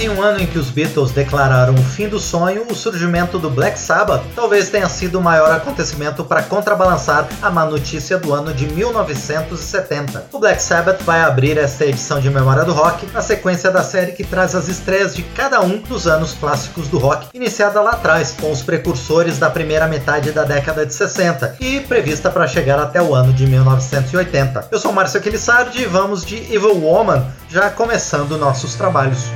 Em um ano em que os Beatles declararam o fim do sonho, o surgimento do Black Sabbath talvez tenha sido o maior acontecimento para contrabalançar a má notícia do ano de 1970. O Black Sabbath vai abrir esta edição de Memória do Rock na sequência da série que traz as estreias de cada um dos anos clássicos do rock, iniciada lá atrás, com os precursores da primeira metade da década de 60 e prevista para chegar até o ano de 1980. Eu sou Márcio Aquilissardi e vamos de Evil Woman, já começando nossos trabalhos.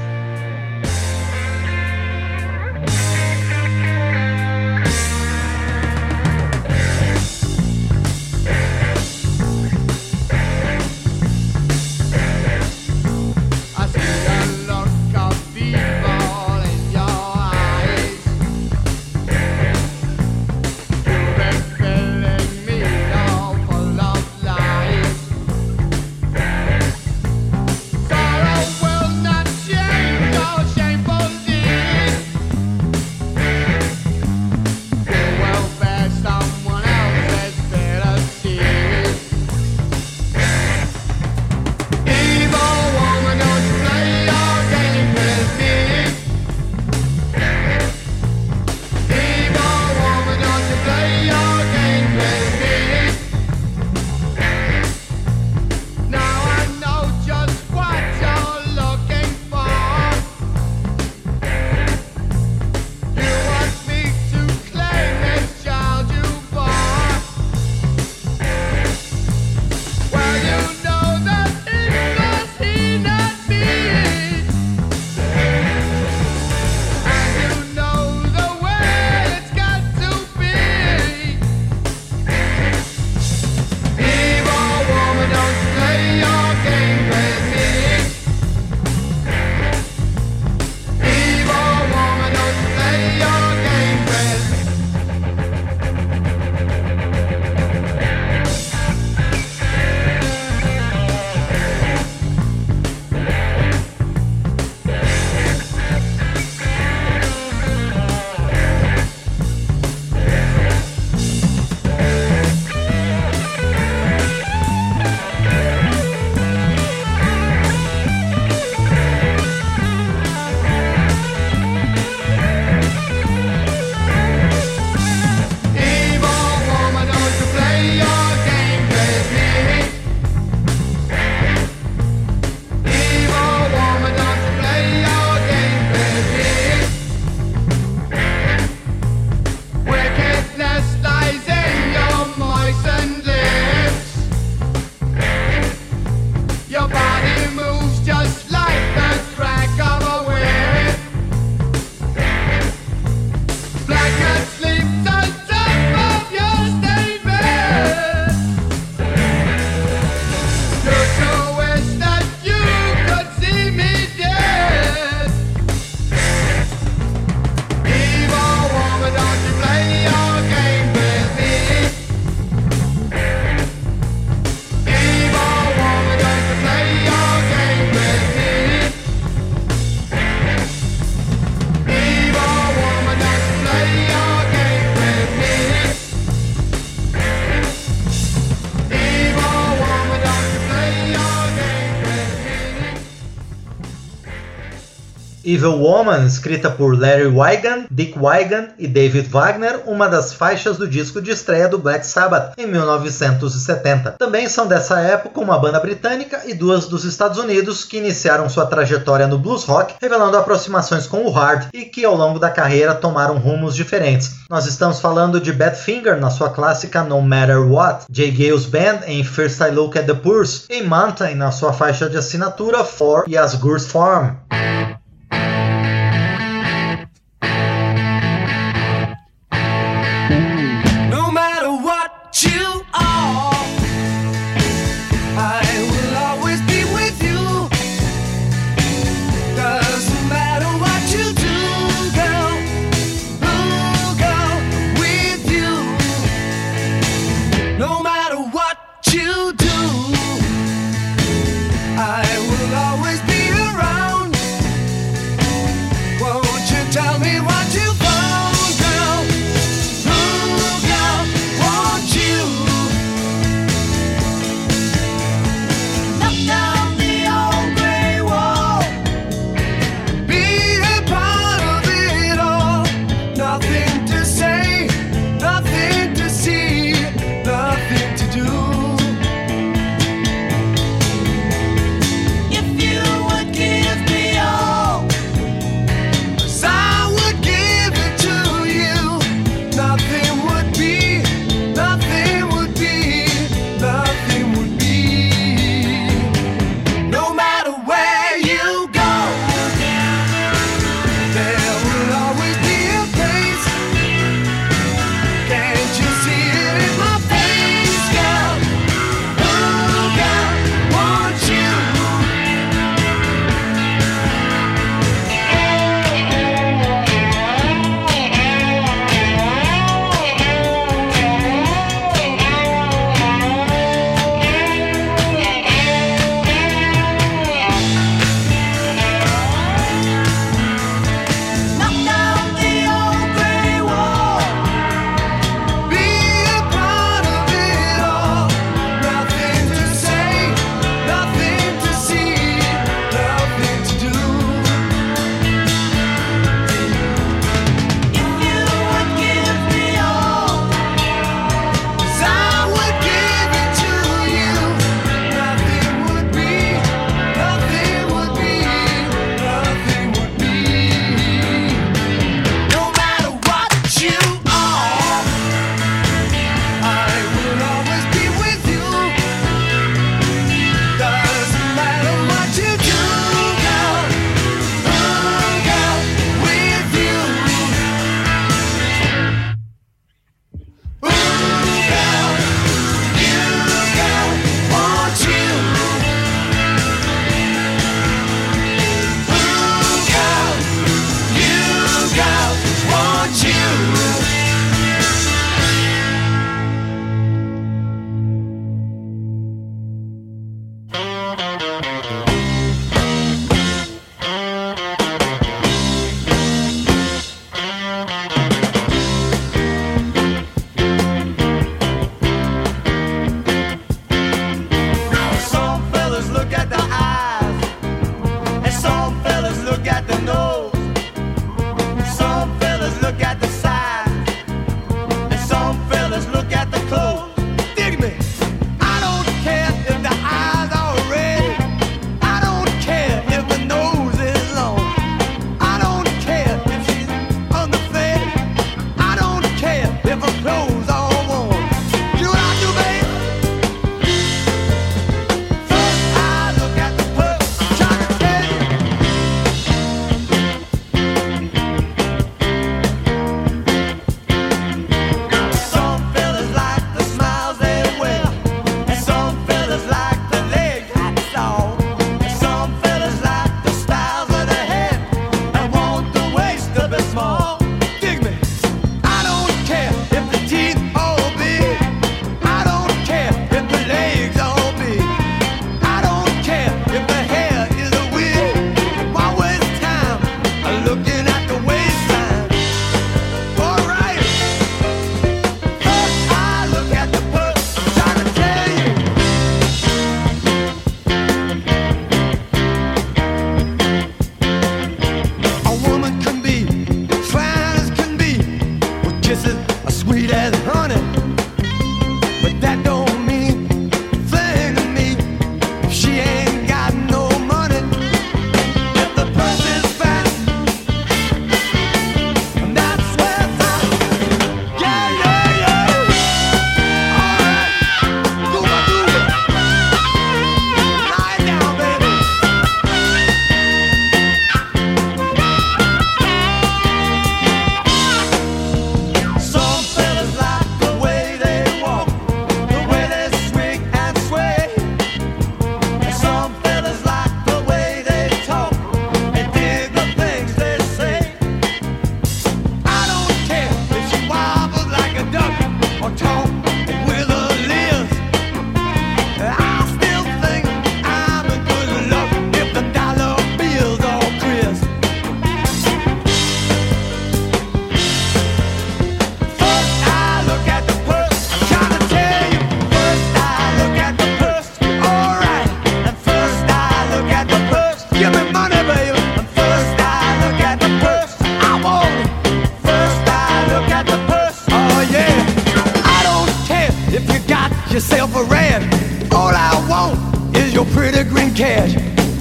Evil Woman, escrita por Larry Wigan, Dick Wigan e David Wagner, uma das faixas do disco de estreia do Black Sabbath em 1970. Também são dessa época uma banda britânica e duas dos Estados Unidos que iniciaram sua trajetória no blues rock, revelando aproximações com o hard e que ao longo da carreira tomaram rumos diferentes. Nós estamos falando de Badfinger na sua clássica No Matter What, Jay Gales Band em First I Look at the Purse e Mountain na sua faixa de assinatura For Yasgur's Farm.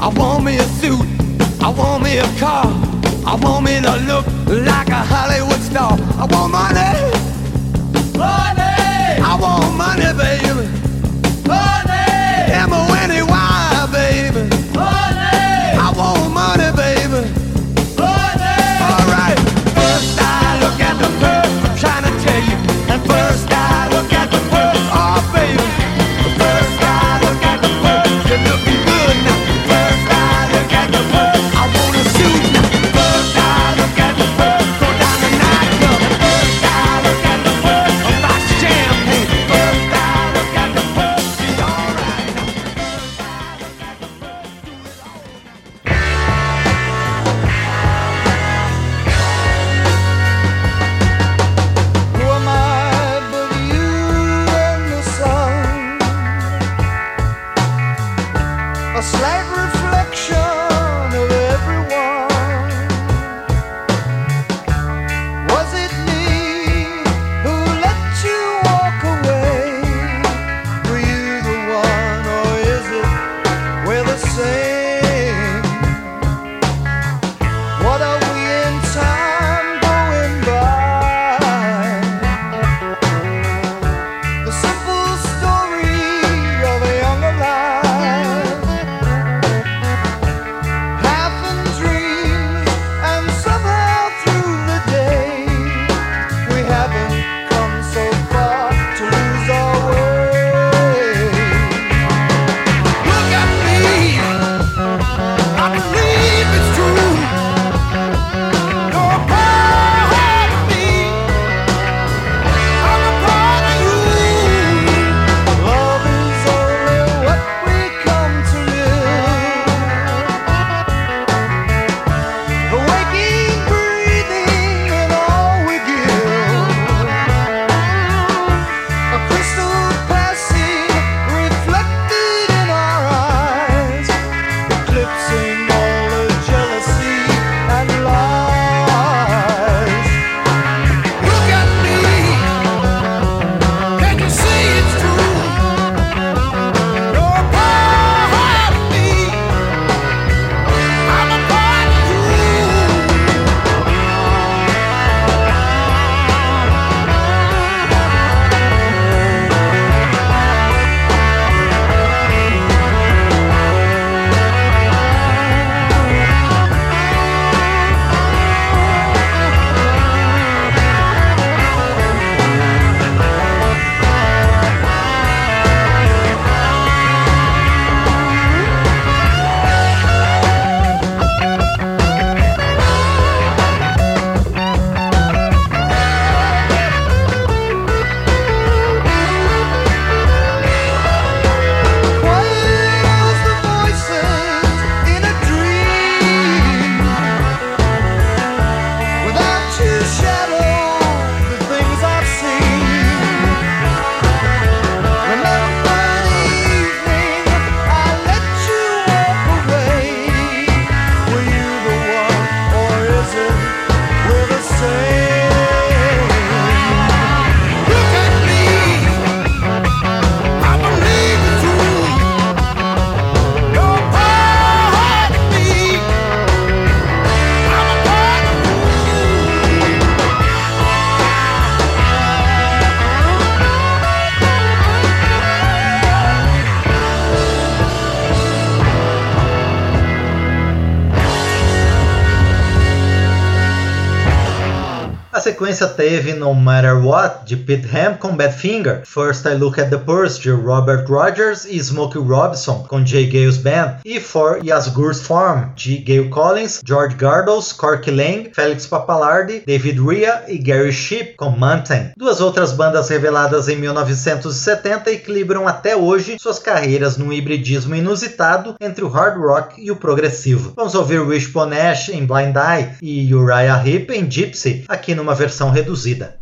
I want me a suit. I want me a car. I want me to look like a Hollywood star. I want money. Money. I want money, baby. Money. sequência teve No Matter What, de Pete Ham com Badfinger, First I Look at the Purse, de Robert Rogers e Smokey Robinson, com Jay Gales Band, e For Yasgur's Farm, de Gail Collins, George Gardos, Corky Lang, Felix Papalardi, David Rhea e Gary Sheep, com Mountain. Duas outras bandas reveladas em 1970 equilibram até hoje suas carreiras num hibridismo inusitado entre o hard rock e o progressivo. Vamos ouvir Wishbone Ash em Blind Eye e Uriah Heep em Gypsy, aqui numa versão versão reduzida.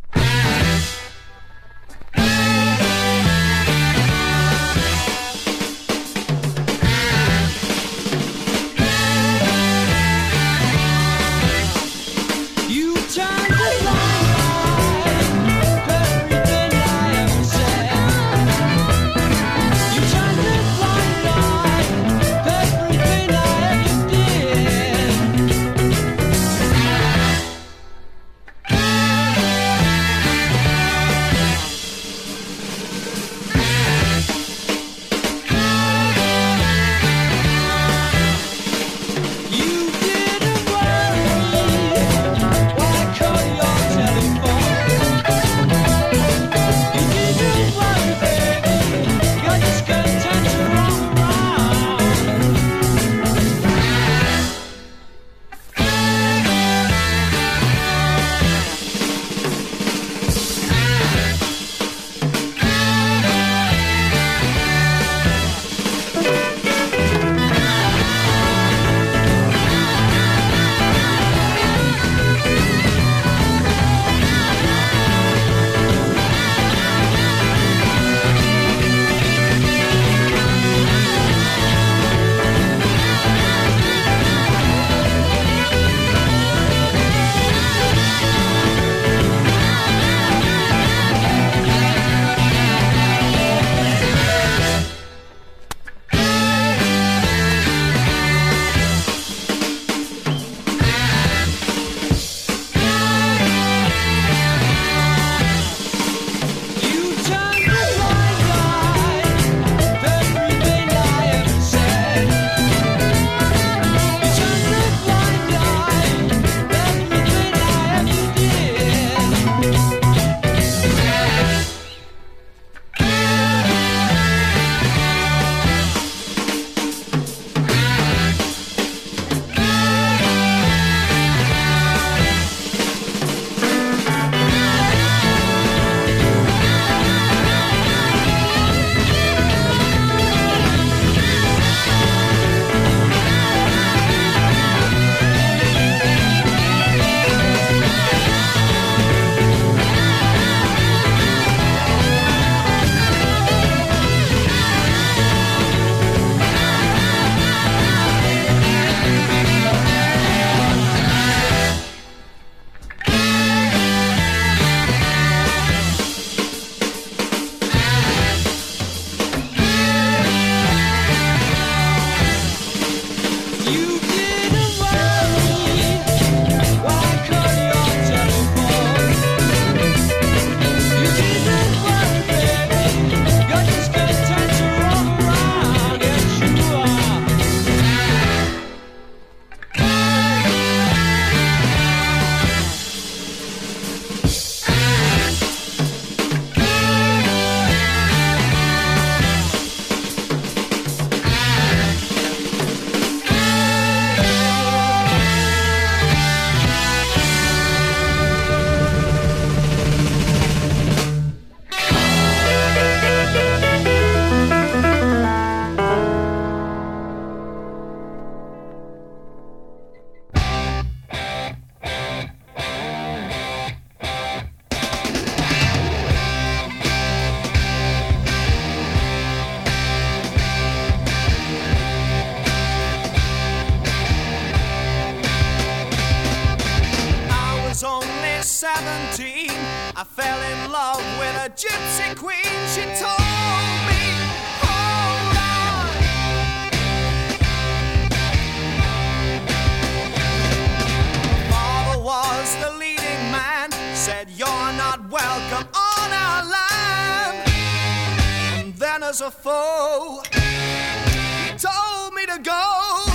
And then as a foe, he told me to go.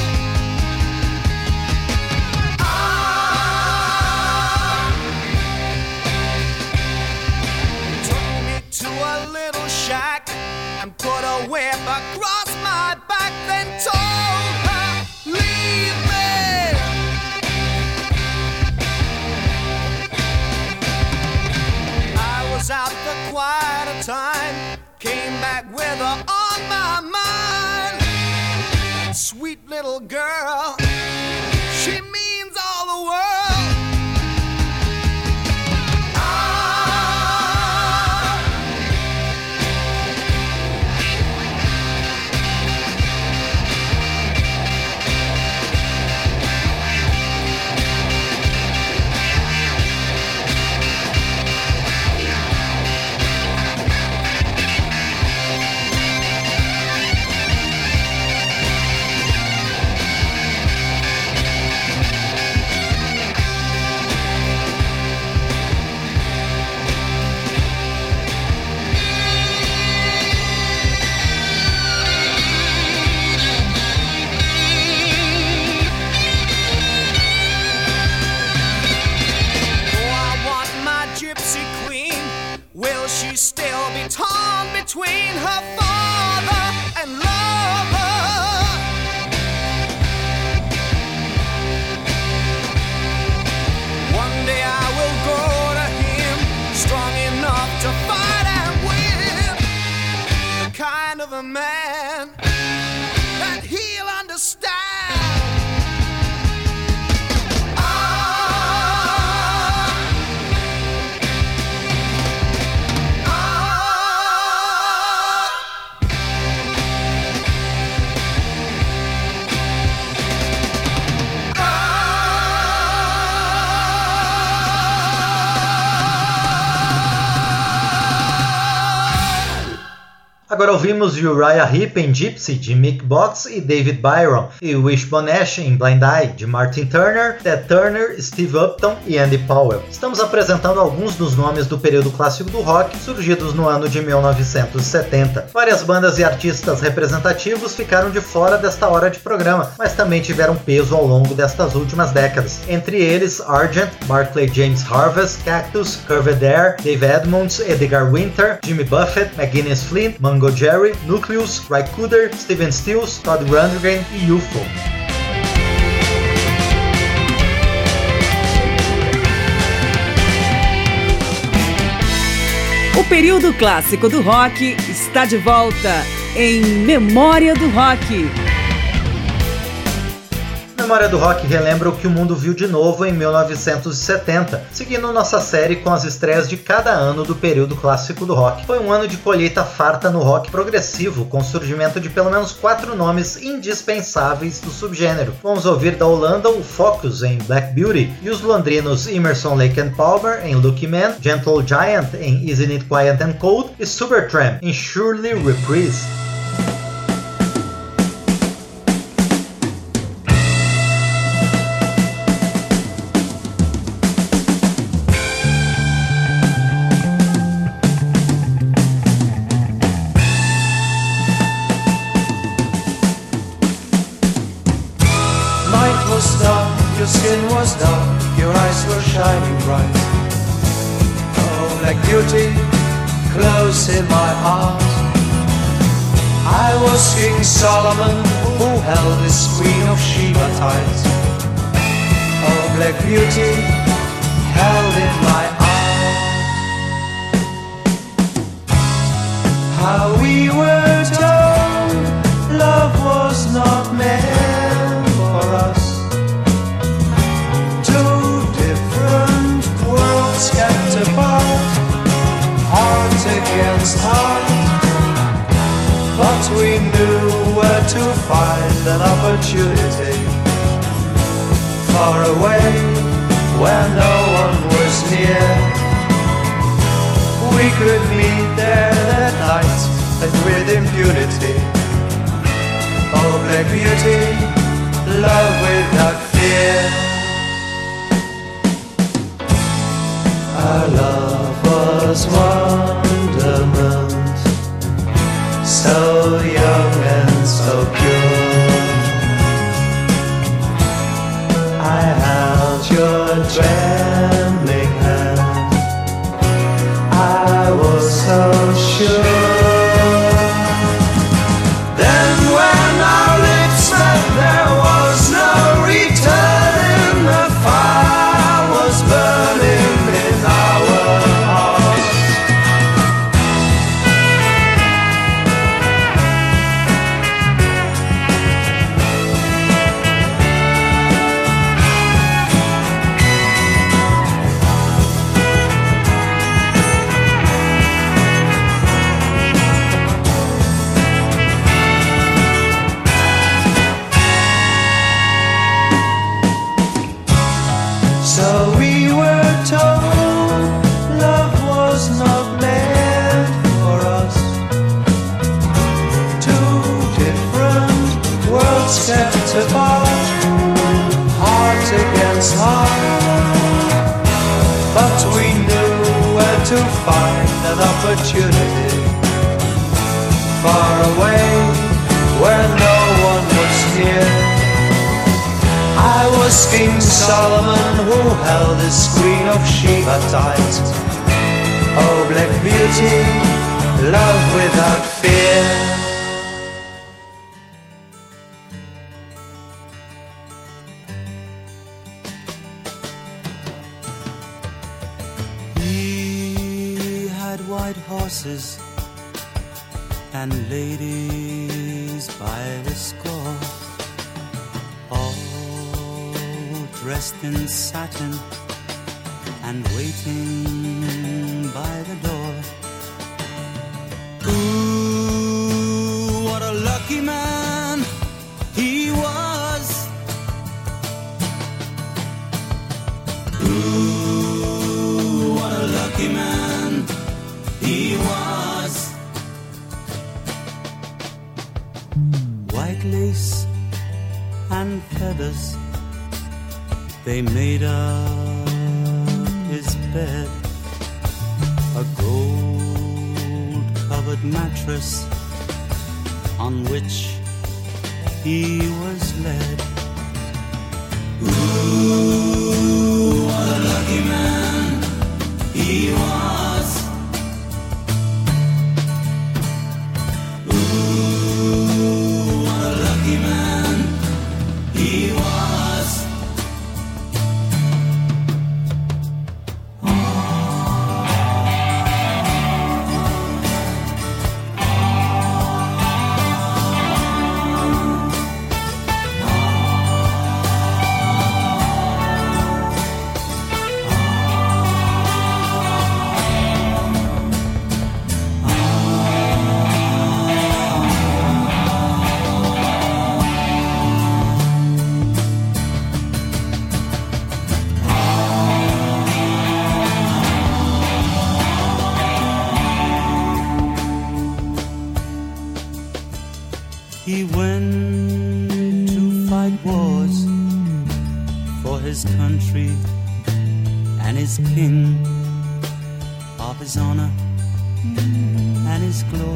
Sweet little girl, Agora ouvimos Uriah Heep em Gypsy, de Mick Box e David Byron, e Wishbone Ash em Blind Eye, de Martin Turner, Ted Turner, Steve Upton e Andy Powell. Estamos apresentando alguns dos nomes do período clássico do rock, surgidos no ano de 1970. Várias bandas e artistas representativos ficaram de fora desta hora de programa, mas também tiveram peso ao longo destas últimas décadas. Entre eles, Argent, Barclay James Harvest, Cactus, Curved Air, Dave Edmunds, Edgar Winter, Jimmy Buffett, McGuinness Flint, Mungo Jerry, Nucleus, Ry Cooder, Steven Stills, Todd Rundgren e UFO. O período clássico do rock está de volta em Memória do Rock. Memória do Rock relembra o que o mundo viu de novo em 1970, seguindo nossa série com as estreias de cada ano do período clássico do rock. Foi um ano de colheita farta no rock progressivo, com o surgimento de pelo menos quatro nomes indispensáveis do subgênero. Vamos ouvir da Holanda o Focus em Black Beauty e os londrinos Emerson Lake and Palmer em Lucky Man, Gentle Giant em Isn't It Quiet and Cold e Supertramp em Surely Reprise. show.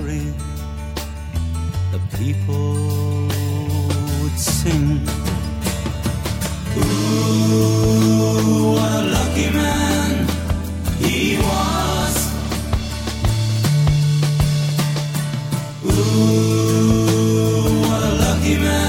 memory, the people would sing. Ooh, what a lucky man he was. Ooh, what a lucky man.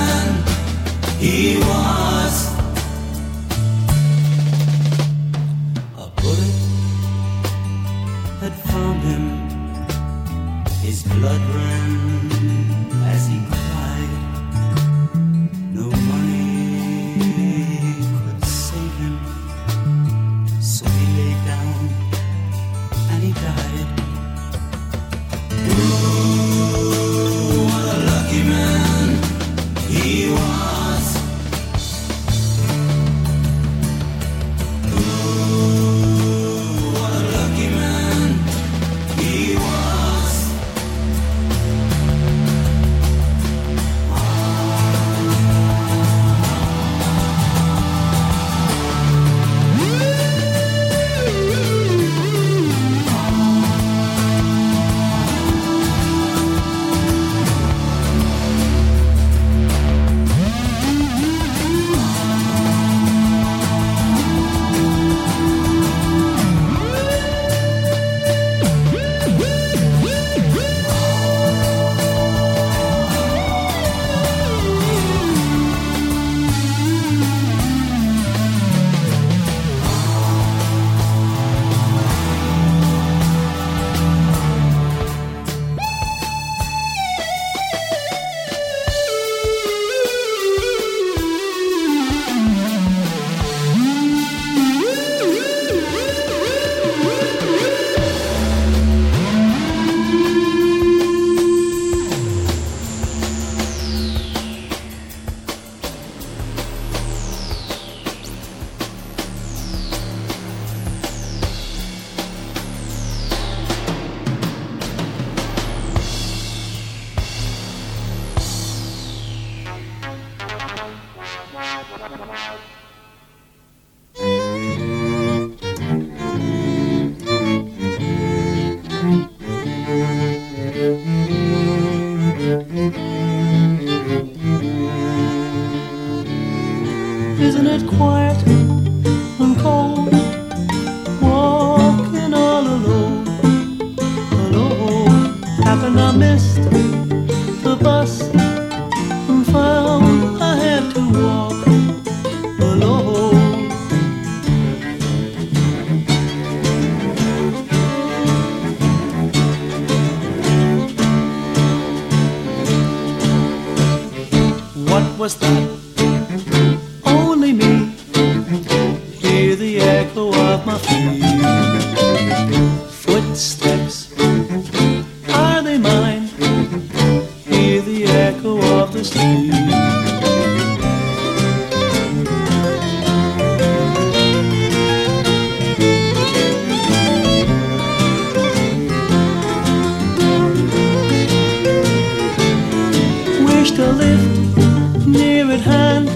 To live near at hand,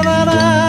Look at that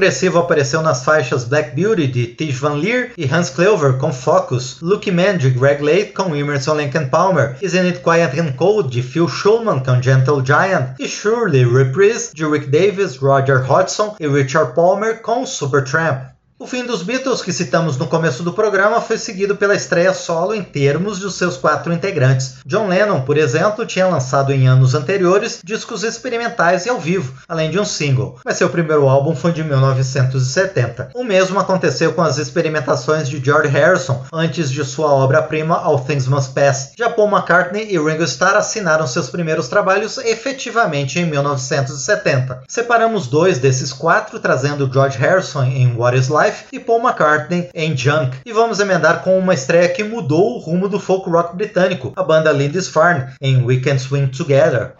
progressivo apareceu nas faixas Black Beauty de Tish Van Leer e Hans Clover com Focus, Lucky Man de Greg Lake com Emerson Lake Palmer, Isn't It Quiet and Cold de Phil Schulman com Gentle Giant e Surely Reprise de Rick Davis, Roger Hodgson e Richard Palmer com Supertramp. O fim dos Beatles, que citamos no começo do programa, foi seguido pela estreia solo em termos de seus quatro integrantes. John Lennon, por exemplo, tinha lançado em anos anteriores discos experimentais e ao vivo, além de um single, mas seu primeiro álbum foi de 1970. O mesmo aconteceu com as experimentações de George Harrison antes de sua obra-prima All Things Must Pass. Já Paul McCartney e Ringo Starr assinaram seus primeiros trabalhos efetivamente em 1970. Separamos dois desses quatro, trazendo George Harrison em What Is Life Life e Paul McCartney em Junk. E vamos emendar com uma estreia que mudou o rumo do folk rock britânico, a banda Lindisfarne em We Can Swing Together.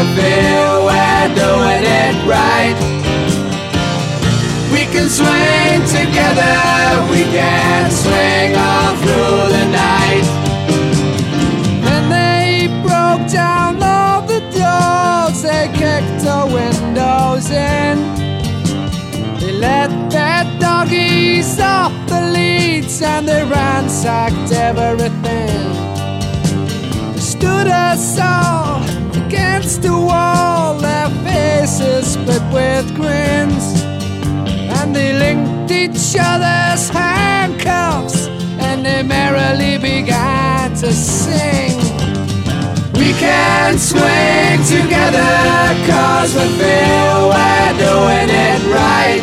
Feel we're doing it right. We can swing together, we can swing all through the night. And they broke down all the doors, they kicked the windows in. They let their doggies off the leads and they ransacked everything. They stood us all to the wall, their faces split with grins. And they linked each other's handcuffs, and they merrily began to sing. We can swing together, cause we feel we're doing it right.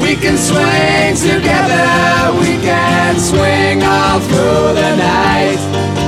We can swing together, we can swing all through the night.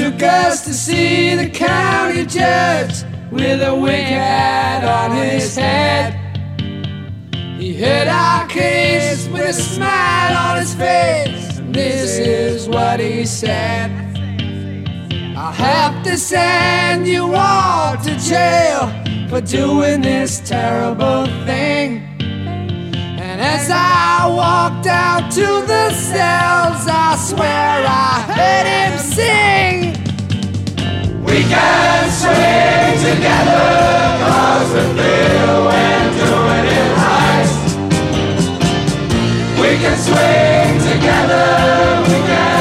Took us to see the county judge with a wig hat on his head. He heard our case with a smile on his face. And this is what he said. I'll have to send you all to jail for doing this terrible thing. And as I walked out to the cells, I swear I heard him sing. We can swing together, cause we feel we're doing it right. We can swing together, we can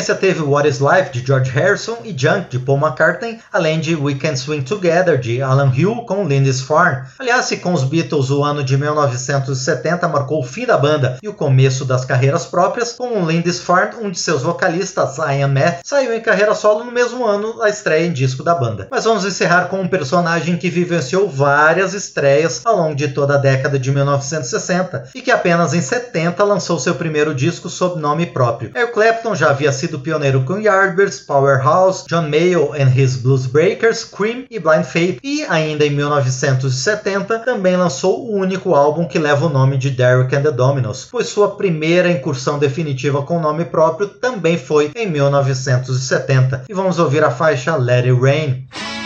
sequência teve What Is Life de George Harrison e Junk de Paul McCartney, além de We Can Swing Together de Alan Hill com Lindisfarne. Aliás, se com os Beatles o ano de 1970 marcou o fim da banda e o começo das carreiras próprias, com Lindisfarne, um de seus vocalistas, Ian Math, saiu em carreira solo no mesmo ano da estreia em disco da banda. Mas vamos encerrar com um personagem que vivenciou várias estreias ao longo de toda a década de 1960 e que apenas em 70 lançou seu primeiro disco sob nome próprio. Eric Clapton já havia sido pioneiro com Yardbirds, Powerhouse, John Mayall and His Blues Breakers, Cream e Blind Faith, e ainda em 1970 também lançou o único álbum que leva o nome de Derek and the Dominos, pois sua primeira incursão definitiva com nome próprio também foi em 1970. E vamos ouvir a faixa Let It Rain.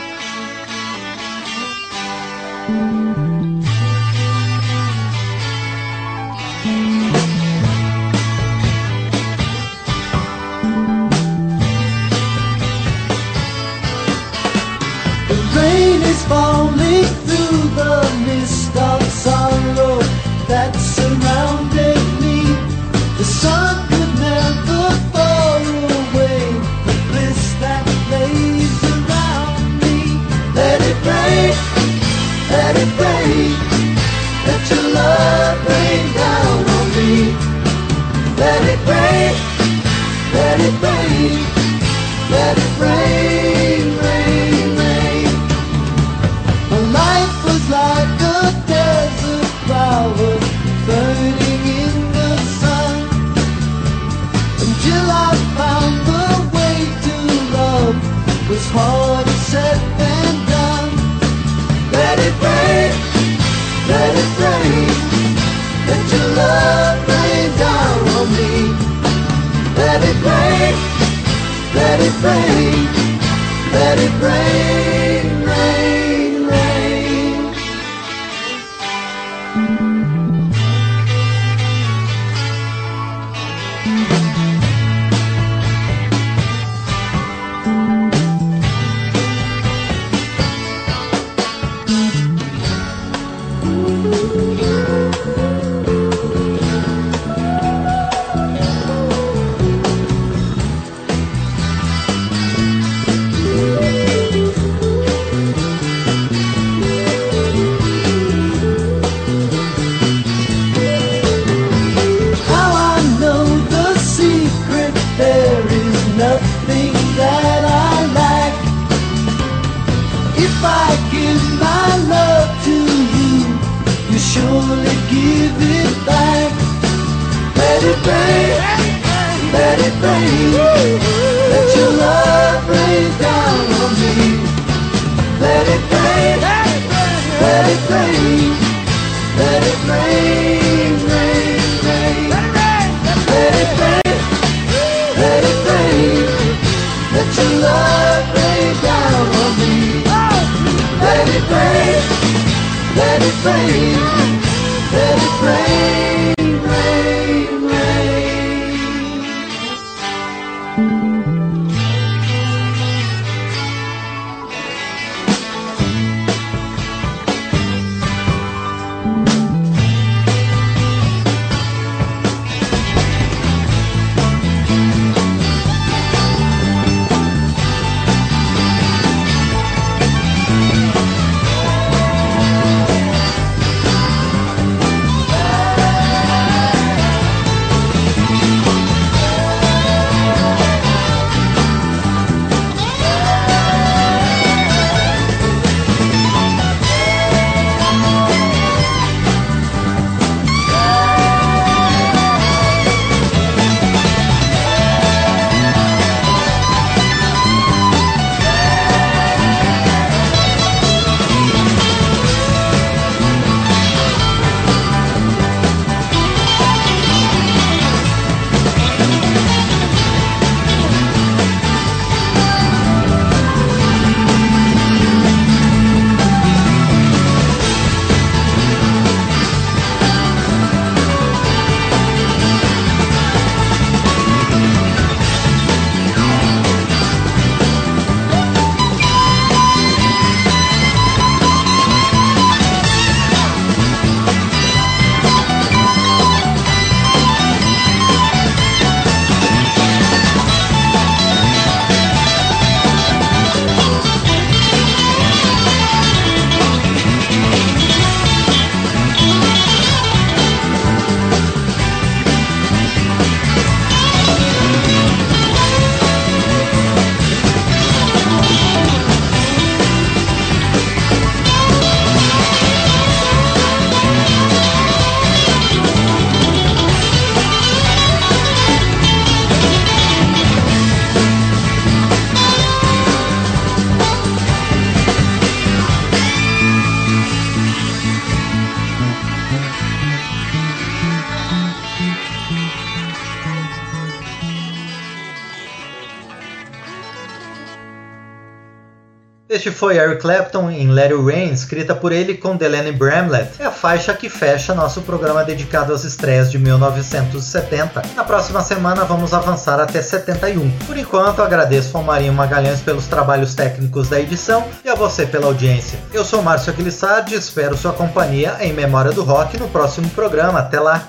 Foi Eric Clapton em Let It Rain, escrita por ele com Delaney Bramlett. É a faixa que fecha nosso programa dedicado às estreias de 1970. Na próxima semana vamos avançar até 71. Por enquanto, agradeço ao Marinho Magalhães pelos trabalhos técnicos da edição e a você pela audiência. Eu sou Márcio Aquilissardi espero sua companhia em Memória do Rock no próximo programa. Até lá!